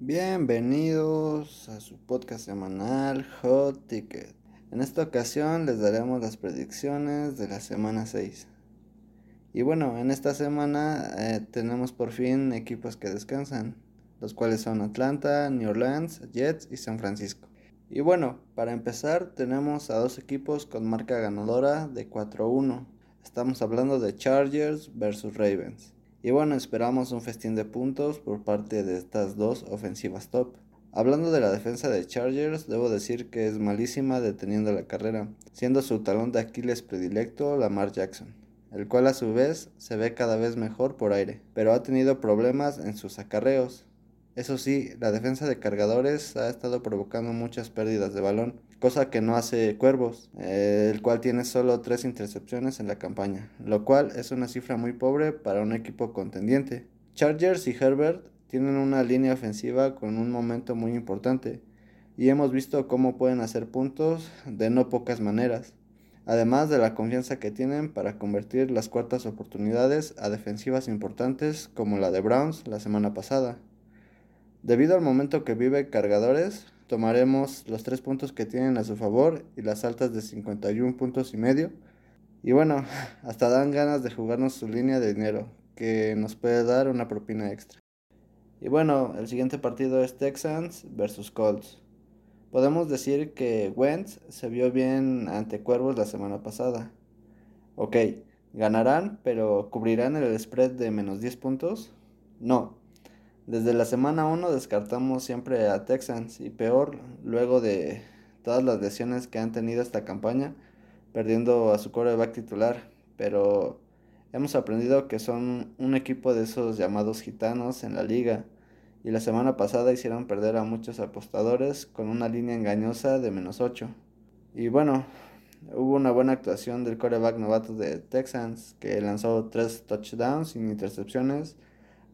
Bienvenidos a su podcast semanal Hot Ticket. En esta ocasión les daremos las predicciones de la semana 6. Y bueno, en esta semana eh, tenemos por fin equipos que descansan, los cuales son Atlanta, New Orleans, Jets y San Francisco. Y bueno, para empezar tenemos a dos equipos con marca ganadora de 4-1. Estamos hablando de Chargers versus Ravens. Y bueno, esperamos un festín de puntos por parte de estas dos ofensivas top. Hablando de la defensa de Chargers, debo decir que es malísima deteniendo la carrera, siendo su talón de Aquiles predilecto Lamar Jackson, el cual a su vez se ve cada vez mejor por aire, pero ha tenido problemas en sus acarreos. Eso sí, la defensa de cargadores ha estado provocando muchas pérdidas de balón, cosa que no hace Cuervos, eh, el cual tiene solo tres intercepciones en la campaña, lo cual es una cifra muy pobre para un equipo contendiente. Chargers y Herbert tienen una línea ofensiva con un momento muy importante y hemos visto cómo pueden hacer puntos de no pocas maneras, además de la confianza que tienen para convertir las cuartas oportunidades a defensivas importantes como la de Browns la semana pasada. Debido al momento que vive Cargadores, tomaremos los tres puntos que tienen a su favor y las altas de 51 puntos y medio. Y bueno, hasta dan ganas de jugarnos su línea de dinero, que nos puede dar una propina extra. Y bueno, el siguiente partido es Texans versus Colts. Podemos decir que Wentz se vio bien ante Cuervos la semana pasada. Ok, ganarán, pero ¿cubrirán el spread de menos 10 puntos? No, desde la semana 1 descartamos siempre a Texans y peor luego de todas las lesiones que han tenido esta campaña, perdiendo a su coreback titular, pero hemos aprendido que son un equipo de esos llamados gitanos en la liga. Y la semana pasada hicieron perder a muchos apostadores con una línea engañosa de menos 8. Y bueno, hubo una buena actuación del coreback novato de Texans que lanzó tres touchdowns sin intercepciones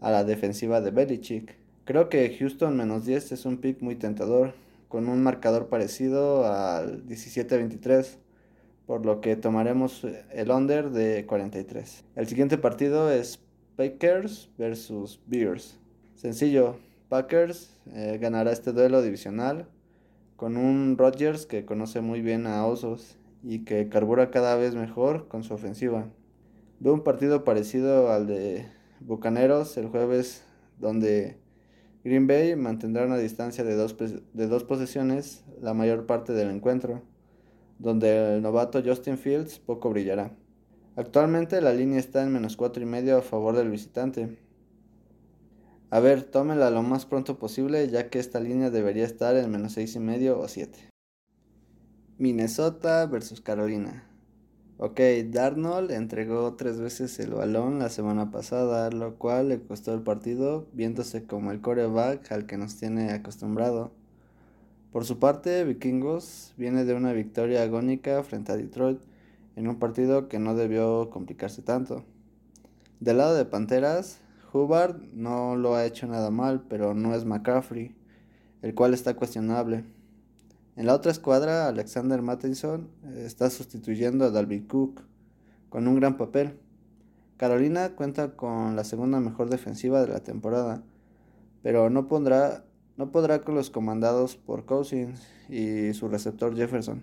a la defensiva de Belichick. Creo que Houston menos 10 es un pick muy tentador, con un marcador parecido al 17-23, por lo que tomaremos el under de 43. El siguiente partido es Packers versus Bears. Sencillo, Packers eh, ganará este duelo divisional con un Rodgers que conoce muy bien a Osos y que carbura cada vez mejor con su ofensiva. Veo un partido parecido al de Bucaneros el jueves, donde Green Bay mantendrá una distancia de dos, de dos posesiones la mayor parte del encuentro, donde el novato Justin Fields poco brillará. Actualmente la línea está en menos cuatro y medio a favor del visitante. A ver, tómela lo más pronto posible, ya que esta línea debería estar en menos seis y medio o siete. Minnesota versus Carolina. Ok, Darnold entregó tres veces el balón la semana pasada, lo cual le costó el partido, viéndose como el coreback al que nos tiene acostumbrado. Por su parte, Vikingos viene de una victoria agónica frente a Detroit en un partido que no debió complicarse tanto. Del lado de Panteras, Hubbard no lo ha hecho nada mal, pero no es McCaffrey, el cual está cuestionable. En la otra escuadra, Alexander Matheson eh, está sustituyendo a Dalvin Cook con un gran papel. Carolina cuenta con la segunda mejor defensiva de la temporada, pero no, pondrá, no podrá con los comandados por Cousins y su receptor Jefferson.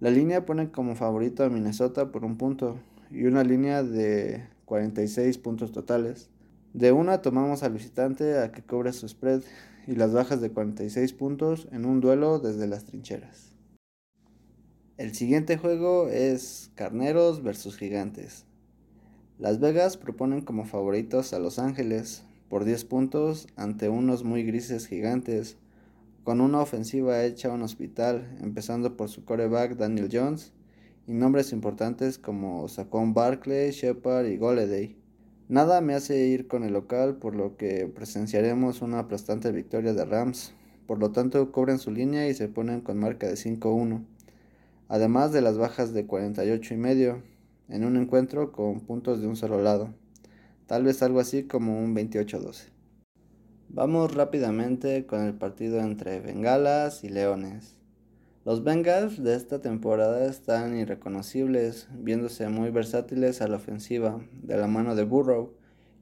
La línea pone como favorito a Minnesota por un punto y una línea de 46 puntos totales. De una tomamos al visitante a que cobre su spread y las bajas de 46 puntos en un duelo desde las trincheras. El siguiente juego es Carneros versus Gigantes. Las Vegas proponen como favoritos a Los Ángeles por 10 puntos ante unos muy grises gigantes, con una ofensiva hecha a un hospital, empezando por su coreback Daniel Jones y nombres importantes como Saquon Barkley, Shepard y Goleday. Nada me hace ir con el local, por lo que presenciaremos una aplastante victoria de Rams. Por lo tanto, cobran su línea y se ponen con marca de 5-1. Además de las bajas de 48 y medio, en un encuentro con puntos de un solo lado. Tal vez algo así como un 28-12. Vamos rápidamente con el partido entre Bengalas y Leones. Los Bengals de esta temporada están irreconocibles, viéndose muy versátiles a la ofensiva, de la mano de Burrow,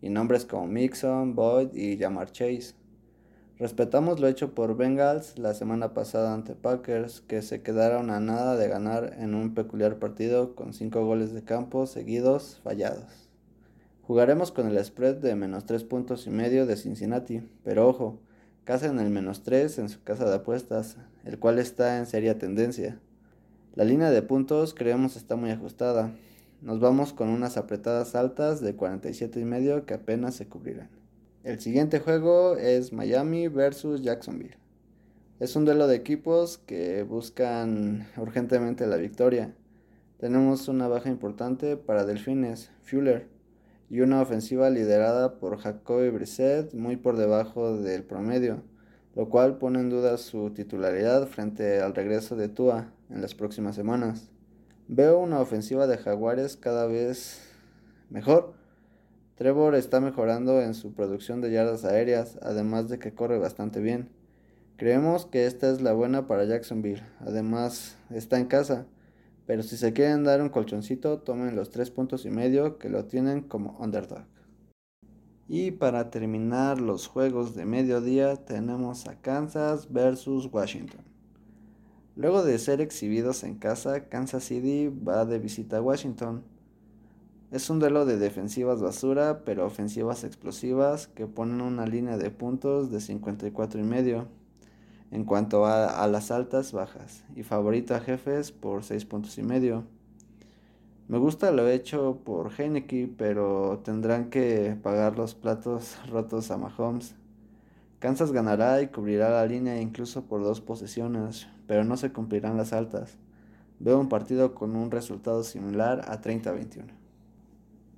y nombres como Mixon, Boyd y Jamar Chase. Respetamos lo hecho por Bengals la semana pasada ante Packers, que se quedaron a nada de ganar en un peculiar partido con 5 goles de campo seguidos fallados. Jugaremos con el spread de menos 3 puntos y medio de Cincinnati, pero ojo, casa en el menos 3 en su casa de apuestas, el cual está en seria tendencia. La línea de puntos creemos está muy ajustada. Nos vamos con unas apretadas altas de 47 y medio que apenas se cubrirán. El siguiente juego es Miami versus Jacksonville. Es un duelo de equipos que buscan urgentemente la victoria. Tenemos una baja importante para Delfines, Fuller, y una ofensiva liderada por Jacoby Brissett muy por debajo del promedio, lo cual pone en duda su titularidad frente al regreso de Tua en las próximas semanas. Veo una ofensiva de Jaguares cada vez mejor Trevor está mejorando en su producción de yardas aéreas, además de que corre bastante bien. Creemos que esta es la buena para Jacksonville, además está en casa, pero si se quieren dar un colchoncito, tomen los tres puntos y medio que lo tienen como underdog. Y para terminar los juegos de mediodía tenemos a Kansas versus Washington. Luego de ser exhibidos en casa, Kansas City va de visita a Washington es un duelo de defensivas basura, pero ofensivas explosivas que ponen una línea de puntos de 54 y medio en cuanto a, las altas bajas y favorito a jefes por 6 puntos y medio. Me gusta lo hecho por Heineke, pero tendrán que pagar los platos rotos a Mahomes. Kansas ganará y cubrirá la línea incluso por dos posesiones, pero no se cumplirán las altas. Veo un partido con un resultado similar a 30-21.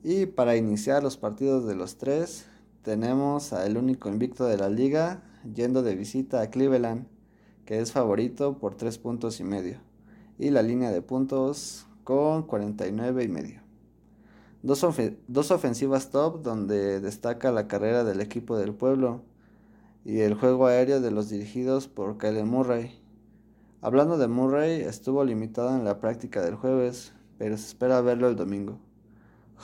Y para iniciar los partidos de los tres, tenemos al único invicto de la liga yendo de visita a Cleveland, que es favorito por 3 puntos y medio. Y la línea de puntos con 49 y medio. Dos, dos ofensivas top donde destaca la carrera del equipo del pueblo y el juego aéreo de los dirigidos por Kyle Murray. Hablando de Murray, estuvo limitado en la práctica del jueves, pero se espera verlo el domingo.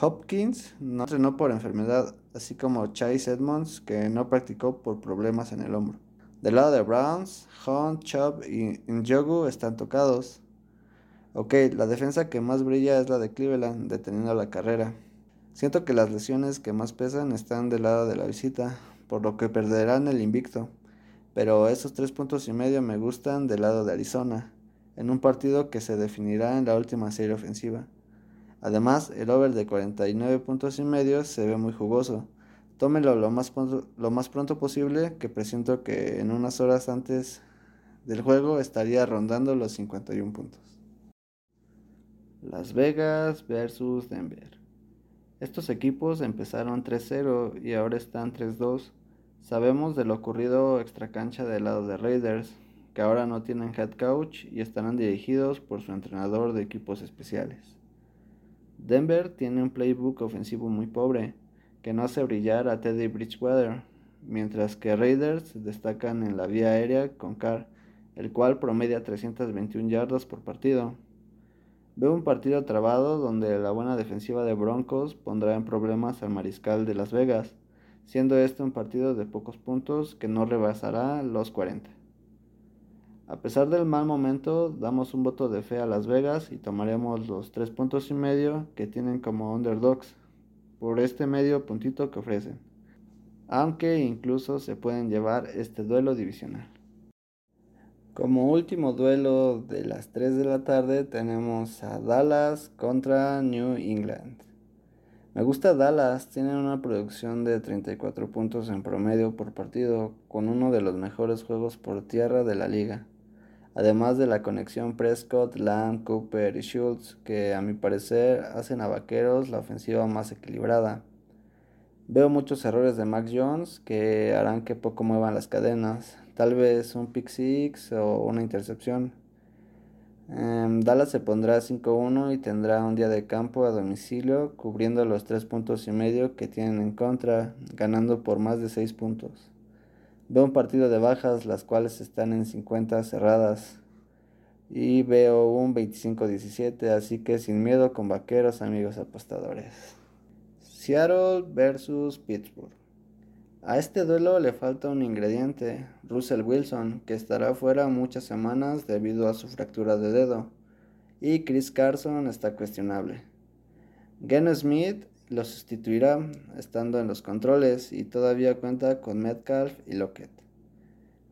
Hopkins no entrenó por enfermedad, así como Chase Edmonds, que no practicó por problemas en el hombro. Del lado de Browns, Hunt, Chubb y Njogu están tocados. Ok, la defensa que más brilla es la de Cleveland, deteniendo la carrera. Siento que las lesiones que más pesan están del lado de la visita, por lo que perderán el invicto. Pero esos tres puntos y medio me gustan del lado de Arizona, en un partido que se definirá en la última serie ofensiva. Además, el over de 49 puntos y medio se ve muy jugoso. Tómelo lo más, pronto, lo más pronto posible, que presiento que en unas horas antes del juego estaría rondando los 51 puntos. Las Vegas versus Denver. Estos equipos empezaron 3-0 y ahora están 3-2. Sabemos de lo ocurrido extracancha del lado de Raiders, que ahora no tienen head coach y estarán dirigidos por su entrenador de equipos especiales. Denver tiene un playbook ofensivo muy pobre, que no hace brillar a Teddy Bridgewater, mientras que Raiders destacan en la vía aérea con Carr, el cual promedia 321 yardas por partido. Veo un partido trabado donde la buena defensiva de Broncos pondrá en problemas al mariscal de Las Vegas, siendo este un partido de pocos puntos que no rebasará los 40. A pesar del mal momento, damos un voto de fe a Las Vegas y tomaremos los tres puntos y medio que tienen como underdogs por este medio puntito que ofrecen, aunque incluso se pueden llevar este duelo divisional. Como último duelo de las 3 de la tarde tenemos a Dallas contra New England. Me gusta Dallas, tienen una producción de 34 puntos en promedio por partido, con uno de los mejores juegos por tierra de la liga además de la conexión Prescott, Lamb, Cooper y Schultz, que a mi parecer hacen a Vaqueros la ofensiva más equilibrada. Veo muchos errores de Max Jones que harán que poco muevan las cadenas, tal vez un pick six o una intercepción. Em, Dallas se pondrá 5-1 y tendrá un día de campo a domicilio cubriendo los 3 puntos y medio que tienen en contra, ganando por más de 6 puntos. Veo un partido de bajas, las cuales están en 50 cerradas. Y veo un 25-17, así que sin miedo con vaqueros, amigos apostadores. Seattle versus Pittsburgh. A este duelo le falta un ingrediente, Russell Wilson, que estará fuera muchas semanas debido a su fractura de dedo, y Chris Carson está cuestionable. Geno Smith lo sustituirá estando en los controles y todavía cuenta con Metcalf y Lockett.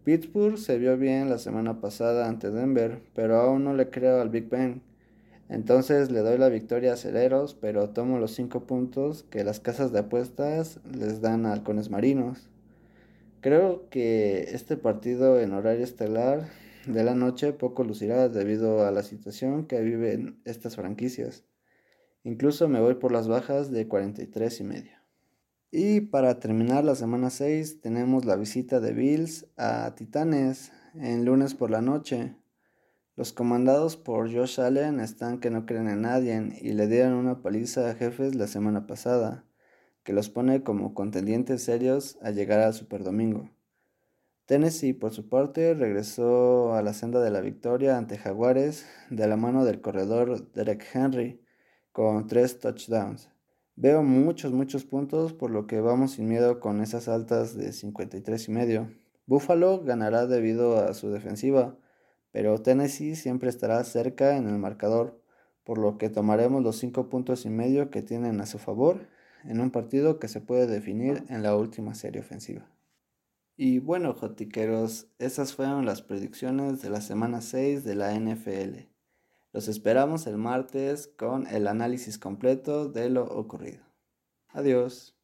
Pittsburgh se vio bien la semana pasada ante Denver, pero aún no le creo al Big Ben. Entonces le doy la victoria a Celeros, pero tomo los 5 puntos que las casas de apuestas les dan a halcones marinos. Creo que este partido en horario estelar de la noche poco lucirá debido a la situación que viven estas franquicias. Incluso me voy por las bajas de 43 y medio. Y para terminar la semana 6 tenemos la visita de Bills a Titanes en lunes por la noche. Los comandados por Josh Allen están que no creen en nadie y le dieron una paliza a jefes la semana pasada, que los pone como contendientes serios a llegar al Superdomingo. Tennessee, por su parte, regresó a la senda de la victoria ante Jaguares de la mano del corredor Derek Henry, con tres touchdowns. Veo muchos, muchos puntos, por lo que vamos sin miedo con esas altas de 53 y medio. Buffalo ganará debido a su defensiva, pero Tennessee siempre estará cerca en el marcador, por lo que tomaremos los 5 puntos y medio que tienen a su favor en un partido que se puede definir en la última serie ofensiva. Y bueno, jotiqueros, esas fueron las predicciones de la semana 6 de la NFL. Los esperamos el martes con el análisis completo de lo ocurrido. Adiós.